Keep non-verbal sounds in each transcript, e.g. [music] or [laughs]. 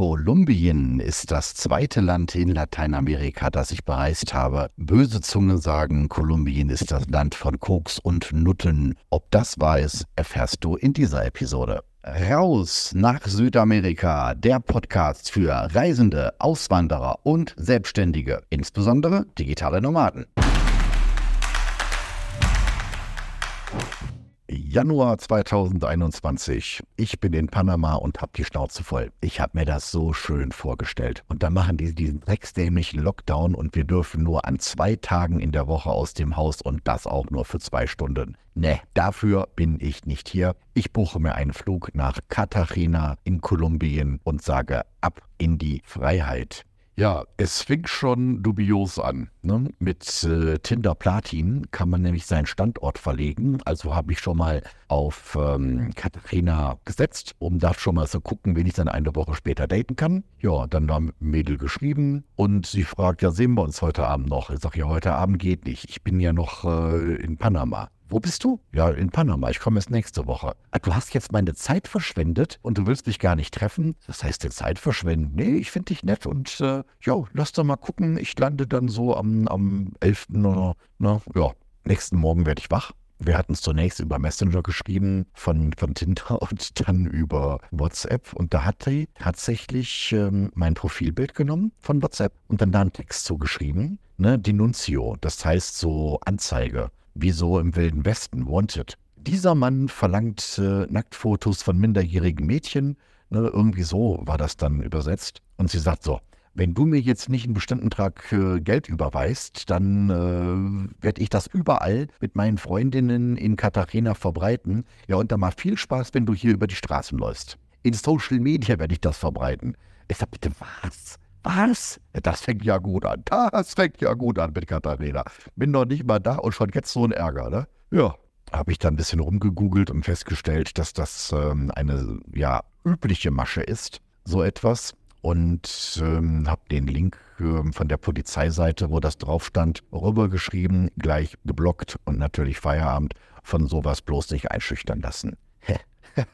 Kolumbien ist das zweite Land in Lateinamerika, das ich bereist habe. Böse Zungen sagen, Kolumbien ist das Land von Koks und Nutten. Ob das wahr ist, erfährst du in dieser Episode. Raus nach Südamerika, der Podcast für Reisende, Auswanderer und Selbstständige, insbesondere digitale Nomaden. Januar 2021. Ich bin in Panama und habe die Schnauze voll. Ich habe mir das so schön vorgestellt. Und dann machen die diesen drecksdämlichen Lockdown und wir dürfen nur an zwei Tagen in der Woche aus dem Haus und das auch nur für zwei Stunden. Ne, dafür bin ich nicht hier. Ich buche mir einen Flug nach Cartagena in Kolumbien und sage ab in die Freiheit. Ja, es fing schon dubios an. Ne? Mit äh, Tinder Platin kann man nämlich seinen Standort verlegen. Also habe ich schon mal auf ähm, Katharina gesetzt, um da schon mal zu gucken, wen ich dann eine Woche später daten kann. Ja, dann haben Mädel geschrieben und sie fragt, ja, sehen wir uns heute Abend noch? Ich sage, ja, heute Abend geht nicht. Ich bin ja noch äh, in Panama. Wo bist du? Ja, in Panama. Ich komme erst nächste Woche. Ah, du hast jetzt meine Zeit verschwendet und du willst mich gar nicht treffen? Das heißt, die Zeit verschwenden? Nee, ich finde dich nett und äh, ja, lass doch mal gucken. Ich lande dann so am, am 11. oder, na, ja, nächsten Morgen werde ich wach. Wir hatten es zunächst über Messenger geschrieben von, von Tinder [laughs] und dann über WhatsApp. Und da hat sie tatsächlich ähm, mein Profilbild genommen von WhatsApp und dann da einen Text zugeschrieben. Ne, Denuncio, das heißt so Anzeige wie so im Wilden Westen, Wanted. Dieser Mann verlangt äh, Nacktfotos von minderjährigen Mädchen, ne, irgendwie so war das dann übersetzt. Und sie sagt so, wenn du mir jetzt nicht einen bestimmten Trag äh, Geld überweist, dann äh, werde ich das überall mit meinen Freundinnen in Katharina verbreiten. Ja, und dann mal viel Spaß, wenn du hier über die Straßen läufst. In Social Media werde ich das verbreiten. Ich sag, bitte was? Was? Das fängt ja gut an. Das fängt ja gut an mit Katharina. Bin noch nicht mal da und schon jetzt so ein Ärger, ne? Ja. Habe ich dann ein bisschen rumgegoogelt und festgestellt, dass das ähm, eine ja übliche Masche ist, so etwas. Und ähm, habe den Link ähm, von der Polizeiseite, wo das drauf stand, rübergeschrieben, gleich geblockt und natürlich Feierabend von sowas bloß nicht einschüchtern lassen. [laughs]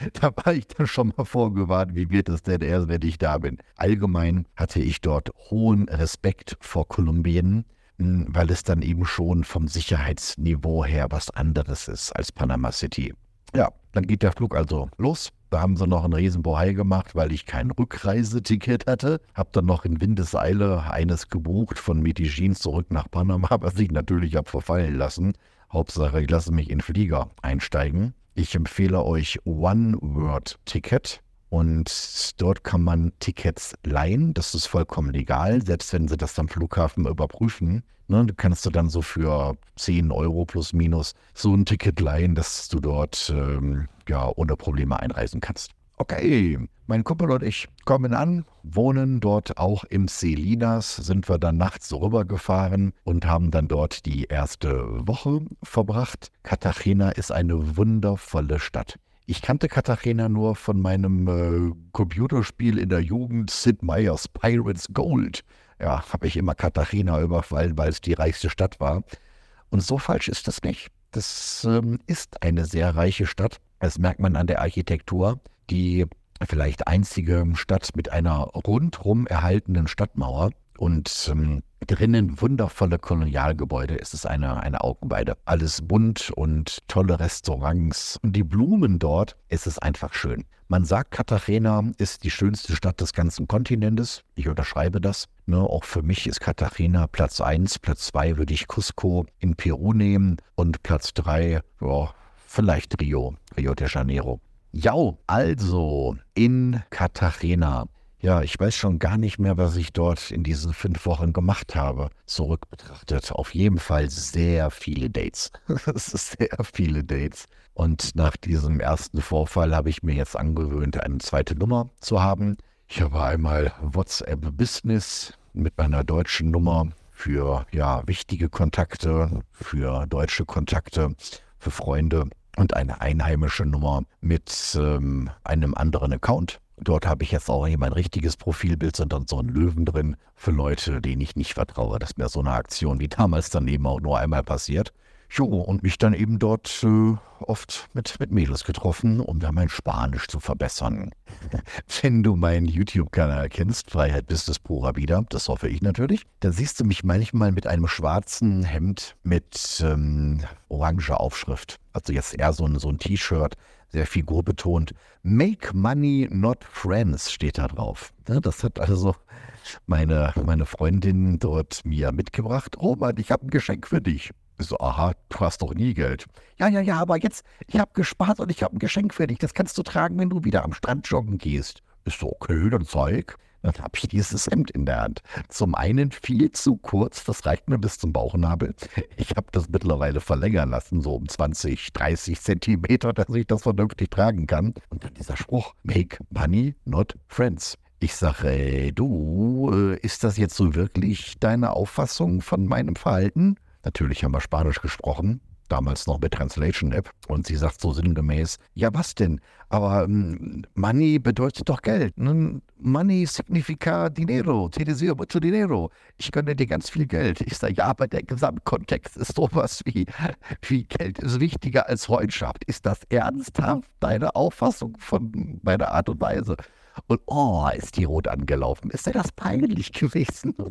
[laughs] da war ich dann schon mal vorgewarnt, wie wird es denn erst, wenn ich da bin. Allgemein hatte ich dort hohen Respekt vor Kolumbien, hm, weil es dann eben schon vom Sicherheitsniveau her was anderes ist als Panama City. Ja, dann geht der Flug also los. Da haben sie noch einen Riesenbohai gemacht, weil ich kein Rückreiseticket hatte. Hab dann noch in Windeseile eines gebucht von Medellin zurück nach Panama, [laughs] was ich natürlich habe verfallen lassen. Hauptsache, ich lasse mich in Flieger einsteigen. Ich empfehle euch One Word Ticket. Und dort kann man Tickets leihen. Das ist vollkommen legal, selbst wenn sie das am Flughafen überprüfen. Ne, du kannst du dann so für 10 Euro plus minus so ein Ticket leihen, dass du dort ähm, ja ohne Probleme einreisen kannst. Okay, mein Kumpel und ich kommen an, wohnen dort auch im Selinas, sind wir dann nachts rübergefahren und haben dann dort die erste Woche verbracht. Cartagena ist eine wundervolle Stadt. Ich kannte Cartagena nur von meinem äh, Computerspiel in der Jugend, Sid Meier's Pirates Gold. Ja, habe ich immer Cartagena überfallen, weil es die reichste Stadt war. Und so falsch ist das nicht. Das ähm, ist eine sehr reiche Stadt. Das merkt man an der Architektur die vielleicht einzige Stadt mit einer rundrum erhaltenen Stadtmauer und ähm, drinnen wundervolle Kolonialgebäude. Es ist eine, eine Augenweide. Alles bunt und tolle Restaurants. Und die Blumen dort, es ist einfach schön. Man sagt, Cartagena ist die schönste Stadt des ganzen Kontinentes. Ich unterschreibe das. Ne, auch für mich ist Cartagena Platz 1. Platz 2 würde ich Cusco in Peru nehmen. Und Platz 3, ja, vielleicht Rio, Rio de Janeiro. Ja, also in Cartagena. Ja, ich weiß schon gar nicht mehr, was ich dort in diesen fünf Wochen gemacht habe. Zurück betrachtet. Auf jeden Fall sehr viele Dates. [laughs] Sehr viele Dates. Und nach diesem ersten Vorfall habe ich mir jetzt angewöhnt, eine zweite Nummer zu haben. Ich habe einmal WhatsApp Business mit meiner deutschen Nummer für ja, wichtige Kontakte, für deutsche Kontakte, für Freunde und eine einheimische Nummer mit ähm, einem anderen Account. Dort habe ich jetzt auch nicht mein richtiges Profilbild, sondern so einen Löwen drin für Leute, denen ich nicht vertraue. Das ist mir so eine Aktion wie damals daneben auch nur einmal passiert. Jo, und mich dann eben dort äh, oft mit, mit Mädels getroffen, um da mein Spanisch zu verbessern. [laughs] Wenn du meinen YouTube-Kanal kennst, Freiheit Business Pura wieder, das hoffe ich natürlich, dann siehst du mich manchmal mit einem schwarzen Hemd mit ähm, oranger Aufschrift. Also jetzt eher so ein, so ein T-Shirt, sehr figurbetont. Make Money, not Friends steht da drauf. Das hat also meine, meine Freundin dort mir mitgebracht. Oh Mann, ich habe ein Geschenk für dich. So, aha, du hast doch nie Geld. Ja, ja, ja, aber jetzt, ich habe gespart und ich habe ein Geschenk für dich. Das kannst du tragen, wenn du wieder am Strand joggen gehst. Ist so, okay, dann zeig. Dann habe ich dieses Hemd in der Hand. Zum einen viel zu kurz, das reicht mir bis zum Bauchnabel. Ich habe das mittlerweile verlängern lassen, so um 20, 30 Zentimeter, dass ich das vernünftig tragen kann. Und dann dieser Spruch, make money, not friends. Ich sage, ey, du, äh, ist das jetzt so wirklich deine Auffassung von meinem Verhalten? Natürlich haben wir Spanisch gesprochen, damals noch mit Translation App. Und sie sagt so sinngemäß, ja was denn? Aber ähm, Money bedeutet doch Geld. Ne? Money significa dinero, te deseo mucho dinero. Ich gönne dir ganz viel Geld. Ich sage, ja, aber der Gesamtkontext ist sowas wie, wie Geld ist wichtiger als Freundschaft. Ist das ernsthaft deine Auffassung von meiner Art und Weise? Und oh, ist die rot angelaufen. Ist dir das peinlich gewesen? [laughs]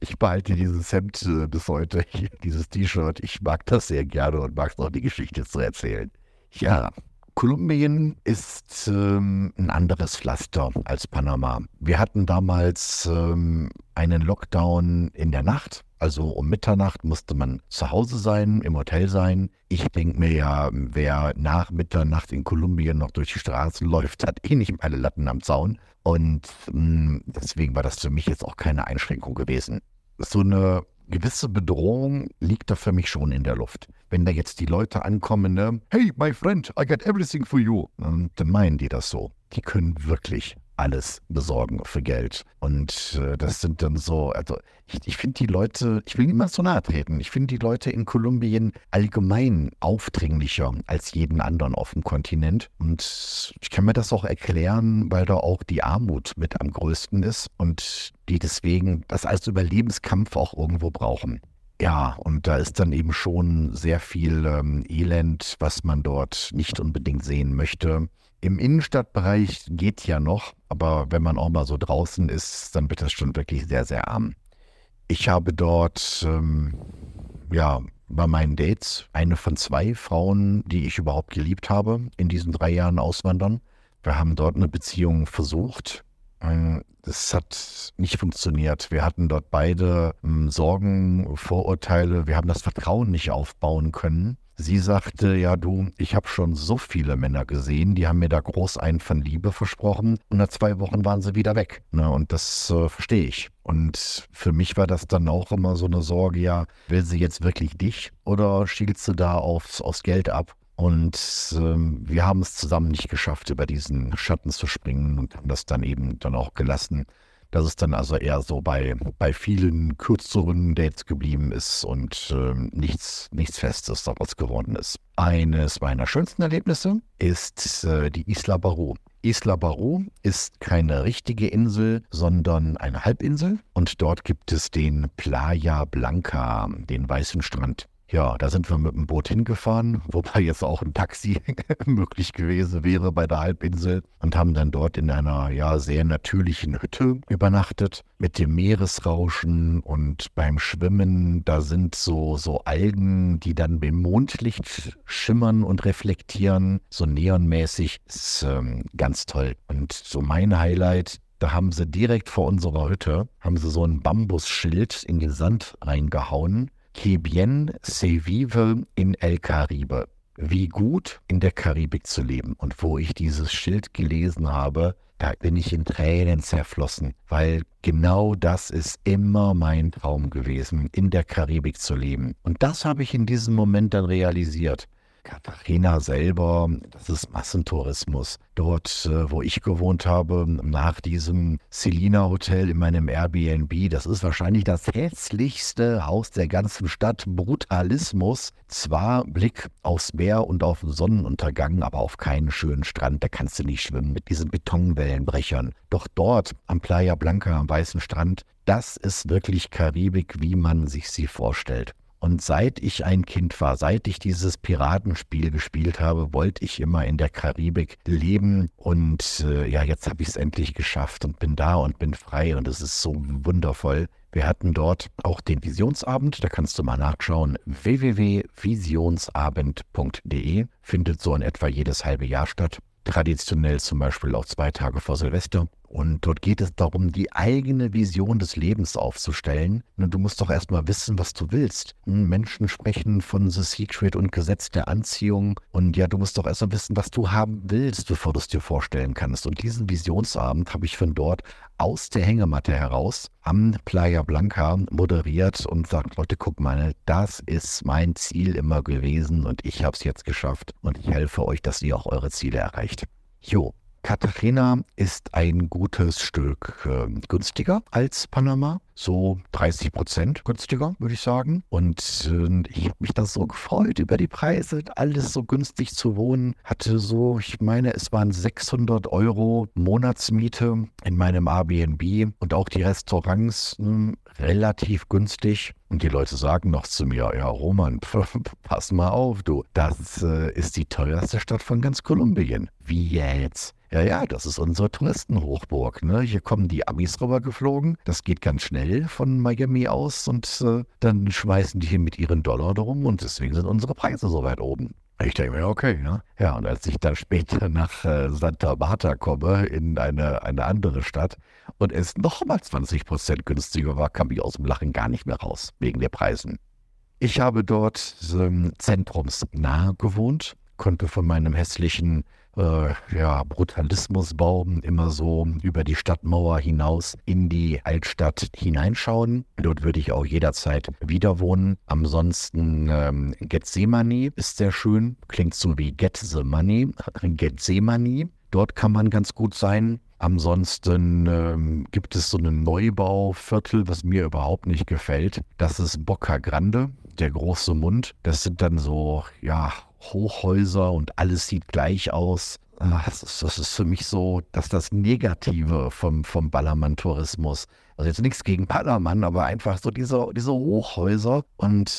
Ich behalte dieses Hemd äh, bis heute, dieses T-Shirt. Ich mag das sehr gerne und mag es auch, die Geschichte zu erzählen. Ja, Kolumbien ist ähm, ein anderes Pflaster als Panama. Wir hatten damals ähm, einen Lockdown in der Nacht. Also um Mitternacht musste man zu Hause sein, im Hotel sein. Ich denke mir ja, wer nach Mitternacht in Kolumbien noch durch die Straßen läuft, hat eh nicht alle Latten am Zaun. Und mh, hm, deswegen war das für mich jetzt auch keine Einschränkung gewesen. So eine gewisse Bedrohung liegt da für mich schon in der Luft. Wenn da jetzt die Leute ankommen, ne, hey, my friend, I got everything for you, dann meinen die das so. Die können wirklich alles besorgen für Geld. Und äh, das sind dann so, also ich, ich finde die Leute, ich will niemand so nahe treten, ich finde die Leute in Kolumbien allgemein aufdringlicher als jeden anderen auf dem Kontinent. Und ich kann mir das auch erklären, weil da auch die Armut mit am größten ist und die deswegen das als Überlebenskampf auch irgendwo brauchen. Ja, und da ist dann eben schon sehr viel ähm, Elend, was man dort nicht unbedingt sehen möchte. Im Innenstadtbereich geht ja noch, aber wenn man auch mal so draußen ist, dann wird das schon wirklich sehr, sehr arm. Ich habe dort, ähm, ja, bei meinen Dates eine von zwei Frauen, die ich überhaupt geliebt habe, in diesen drei Jahren Auswandern. Wir haben dort eine Beziehung versucht. Das hat nicht funktioniert. Wir hatten dort beide ähm, Sorgen, Vorurteile. Wir haben das Vertrauen nicht aufbauen können. Sie sagte, ja du, ich habe schon so viele Männer gesehen, die haben mir da groß einen von Liebe versprochen und nach zwei Wochen waren sie wieder weg. Ne, und das äh, verstehe ich. Und für mich war das dann auch immer so eine Sorge, ja, will sie jetzt wirklich dich oder schielt sie da aufs, aufs Geld ab? Und ähm, wir haben es zusammen nicht geschafft, über diesen Schatten zu springen und haben das dann eben dann auch gelassen dass es dann also eher so bei, bei vielen kürzeren Dates geblieben ist und äh, nichts, nichts Festes daraus geworden ist. Eines meiner schönsten Erlebnisse ist äh, die Isla Barú. Isla Barú ist keine richtige Insel, sondern eine Halbinsel und dort gibt es den Playa Blanca, den weißen Strand. Ja, da sind wir mit dem Boot hingefahren, [laughs] wobei jetzt auch ein Taxi [laughs] möglich gewesen wäre bei der Halbinsel und haben dann dort in einer ja sehr natürlichen Hütte übernachtet mit dem Meeresrauschen und beim Schwimmen, da sind so so Algen, die dann beim Mondlicht schimmern und reflektieren, so neonmäßig, ist ähm, ganz toll. Und so mein Highlight da haben sie direkt vor unserer Hütte, haben sie so ein Bambusschild in den Sand reingehauen Que bien se vive in El Caribe. Wie gut in der Karibik zu leben. Und wo ich dieses Schild gelesen habe, da bin ich in Tränen zerflossen, weil genau das ist immer mein Traum gewesen, in der Karibik zu leben. Und das habe ich in diesem Moment dann realisiert. Katharina selber, das ist Massentourismus. Dort, äh, wo ich gewohnt habe, nach diesem Selina Hotel in meinem Airbnb, das ist wahrscheinlich das hässlichste Haus der ganzen Stadt. Brutalismus. Zwar Blick aufs Meer und auf den Sonnenuntergang, aber auf keinen schönen Strand. Da kannst du nicht schwimmen mit diesen Betonwellenbrechern. Doch dort am Playa Blanca am weißen Strand, das ist wirklich Karibik, wie man sich sie vorstellt. Und seit ich ein Kind war, seit ich dieses Piratenspiel gespielt habe, wollte ich immer in der Karibik leben. Und äh, ja, jetzt habe ich es endlich geschafft und bin da und bin frei. Und es ist so wundervoll. Wir hatten dort auch den Visionsabend, da kannst du mal nachschauen. www.visionsabend.de findet so in etwa jedes halbe Jahr statt. Traditionell zum Beispiel auch zwei Tage vor Silvester. Und dort geht es darum, die eigene Vision des Lebens aufzustellen. Du musst doch erstmal wissen, was du willst. Hm, Menschen sprechen von The Secret und Gesetz der Anziehung. Und ja, du musst doch erstmal wissen, was du haben willst, bevor du es dir vorstellen kannst. Und diesen Visionsabend habe ich von dort aus der Hängematte heraus am Playa Blanca moderiert und sagt, Leute, guck mal, das ist mein Ziel immer gewesen und ich habe es jetzt geschafft und ich helfe euch, dass ihr auch eure Ziele erreicht. Jo, Cartagena ist ein gutes Stück äh, günstiger als Panama so 30 Prozent günstiger, würde ich sagen. Und äh, ich habe mich da so gefreut über die Preise, alles so günstig zu wohnen. Hatte so, ich meine, es waren 600 Euro Monatsmiete in meinem Airbnb und auch die Restaurants mh, hm, relativ günstig. Und die Leute sagen noch zu mir, ja, Roman, [laughs] pass mal auf, du, das äh, ist die teuerste Stadt von ganz Kolumbien. Wie jetzt? Ja, ja, das ist unsere Touristenhochburg. Ne? Hier kommen die Amis rübergeflogen. Das geht ganz schnell von Miami aus und äh, dann schmeißen die hier mit ihren Dollar drum und deswegen sind unsere Preise so weit oben. Ich denke mir, okay, ne? Ja, und als ich dann später nach äh, Santa Marta komme, in eine, eine andere Stadt, und es nochmal 20 Prozent günstiger war, kam ich aus dem Lachen gar nicht mehr raus, wegen der Preisen. Ich habe dort ähm, zentrumsnah gewohnt, konnte von meinem hässlichen äh, ja, Brutalismusbaum immer so über die Stadtmauer hinaus in die Altstadt hineinschauen. Dort würde ich auch jederzeit wieder wohnen. Ansonsten ähm, Gethsemane ist sehr schön, klingt so wie Get the Money. Gethsemane, dort kann man ganz gut sein. Ansonsten ähm, gibt es so ein Neubauviertel, was mir überhaupt nicht gefällt. Das ist Boca Grande, der große Mund. Das sind dann so, ja, Hochhäuser und alles sieht gleich aus. Ah, das ist, das ist für mich so, dass das Negative vom, vom Ballermann-Tourismus. Also jetzt nichts gegen Ballermann, aber einfach so diese, diese Hochhäuser und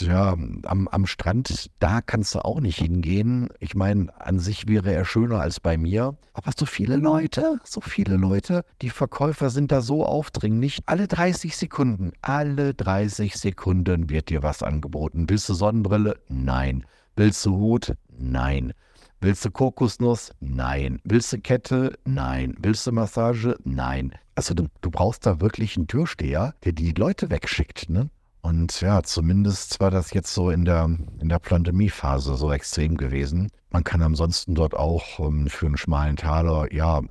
ja, am, am Strand, da kannst du auch nicht hingehen. Ich meine, an sich wäre er schöner als bei mir. Aber so viele Leute, so viele Leute, die Verkäufer sind da so aufdringlich. Alle 30 Sekunden, alle 30 Sekunden wird dir was angeboten. Willst du Sonnenbrille? Nein. Willst du Hut? Nein. Willst du Kokosnuss? Nein. Willst du Kette? Nein. Willst du Massage? Nein. Also du, du brauchst da wirklich einen Türsteher, der die Leute wegschickt, ne? Und ja, zumindest war das jetzt so in der, in der Pandemiephase so extrem gewesen. Man kann ansonsten dort auch ähm, für einen schmalen Taler ja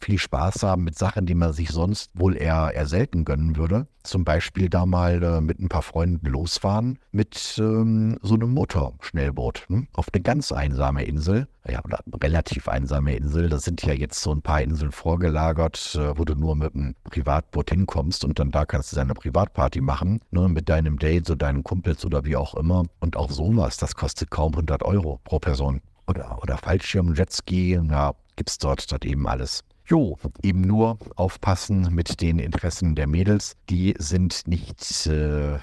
viel Spaß haben mit Sachen, die man sich sonst wohl eher, eher selten gönnen würde. Zum Beispiel da mal äh, mit ein paar Freunden losfahren mit ähm, so einem Motorschnellboot ne? auf eine ganz einsame Insel. Ja, oder relativ einsame Insel. Da sind ja jetzt so ein paar Inseln vorgelagert, äh, wo du nur mit einem Privatboot hinkommst und dann da kannst du deine Privatparty machen, ne? mit deinem Date, so deinen Kumpels oder wie auch immer. Und auch sowas, das kostet kaum 100 Euro pro Person oder, oder Fallschirm, Jetski, ja, es dort, dort eben alles. Jo, eben nur aufpassen mit den Interessen der Mädels. Die sind nicht äh,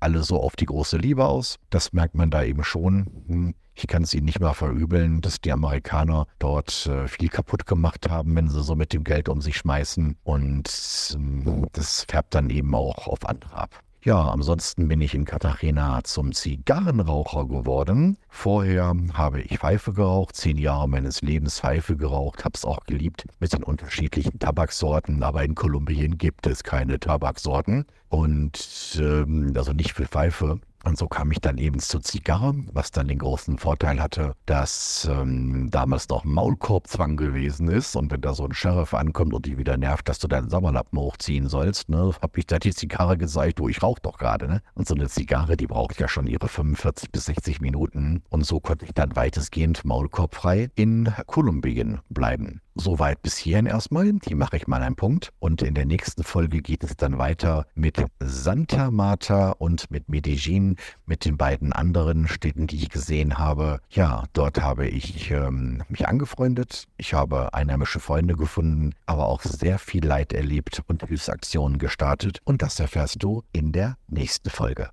alle so auf die große Liebe aus. Das merkt man da eben schon. Hm, ich kann es ihnen nicht mal verübeln, dass die Amerikaner dort äh, viel kaputt gemacht haben, wenn sie so mit dem Geld um sich schmeißen. Und äh, das färbt dann eben auch auf andere ab. Ja, ansonsten bin ich in Cartagena zum Zigarrenraucher geworden. Vorher habe ich Pfeife geraucht, zehn Jahre meines Lebens Pfeife geraucht, habe es auch geliebt mit den unterschiedlichen Tabaksorten, aber in Kolumbien gibt es keine Tabaksorten und ähm, also nicht für Pfeife. Und so kam ich dann eben zur Zigarre, was dann den großen Vorteil hatte, dass ähm, damals noch Maulkorbzwang gewesen ist. Und wenn da so ein Sheriff ankommt und die wieder nervt, dass du deinen Sommerlappen hochziehen sollst, ne, habe ich da die Zigarre gesagt, du, ich rauche doch gerade. Ne? Und so eine Zigarre, die braucht ja schon ihre 45 bis 60 Minuten. Und so konnte ich dann weitestgehend maulkorbfrei in Kolumbien bleiben. Soweit bis hierhin erstmal. Die mache ich mal einen Punkt. Und in der nächsten Folge geht es dann weiter mit Santa Marta und mit Medellin, mit den beiden anderen Städten, die ich gesehen habe. Ja, dort habe ich ähm, mich angefreundet. Ich habe einheimische Freunde gefunden, aber auch sehr viel Leid erlebt und Hilfsaktionen gestartet. Und das erfährst du in der nächsten Folge.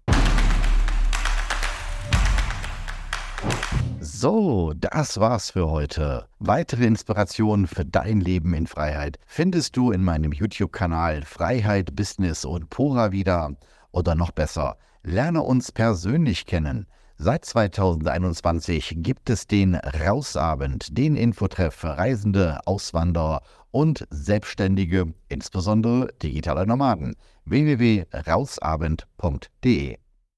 So, das war's für heute. Weitere Inspirationen für dein Leben in Freiheit findest du in meinem YouTube-Kanal Freiheit, Business und Pura wieder. Oder noch besser, lerne uns persönlich kennen. Seit 2021 gibt es den Rausabend, den Infotreff für Reisende, Auswanderer und Selbstständige, insbesondere digitale Nomaden. www.rausabend.de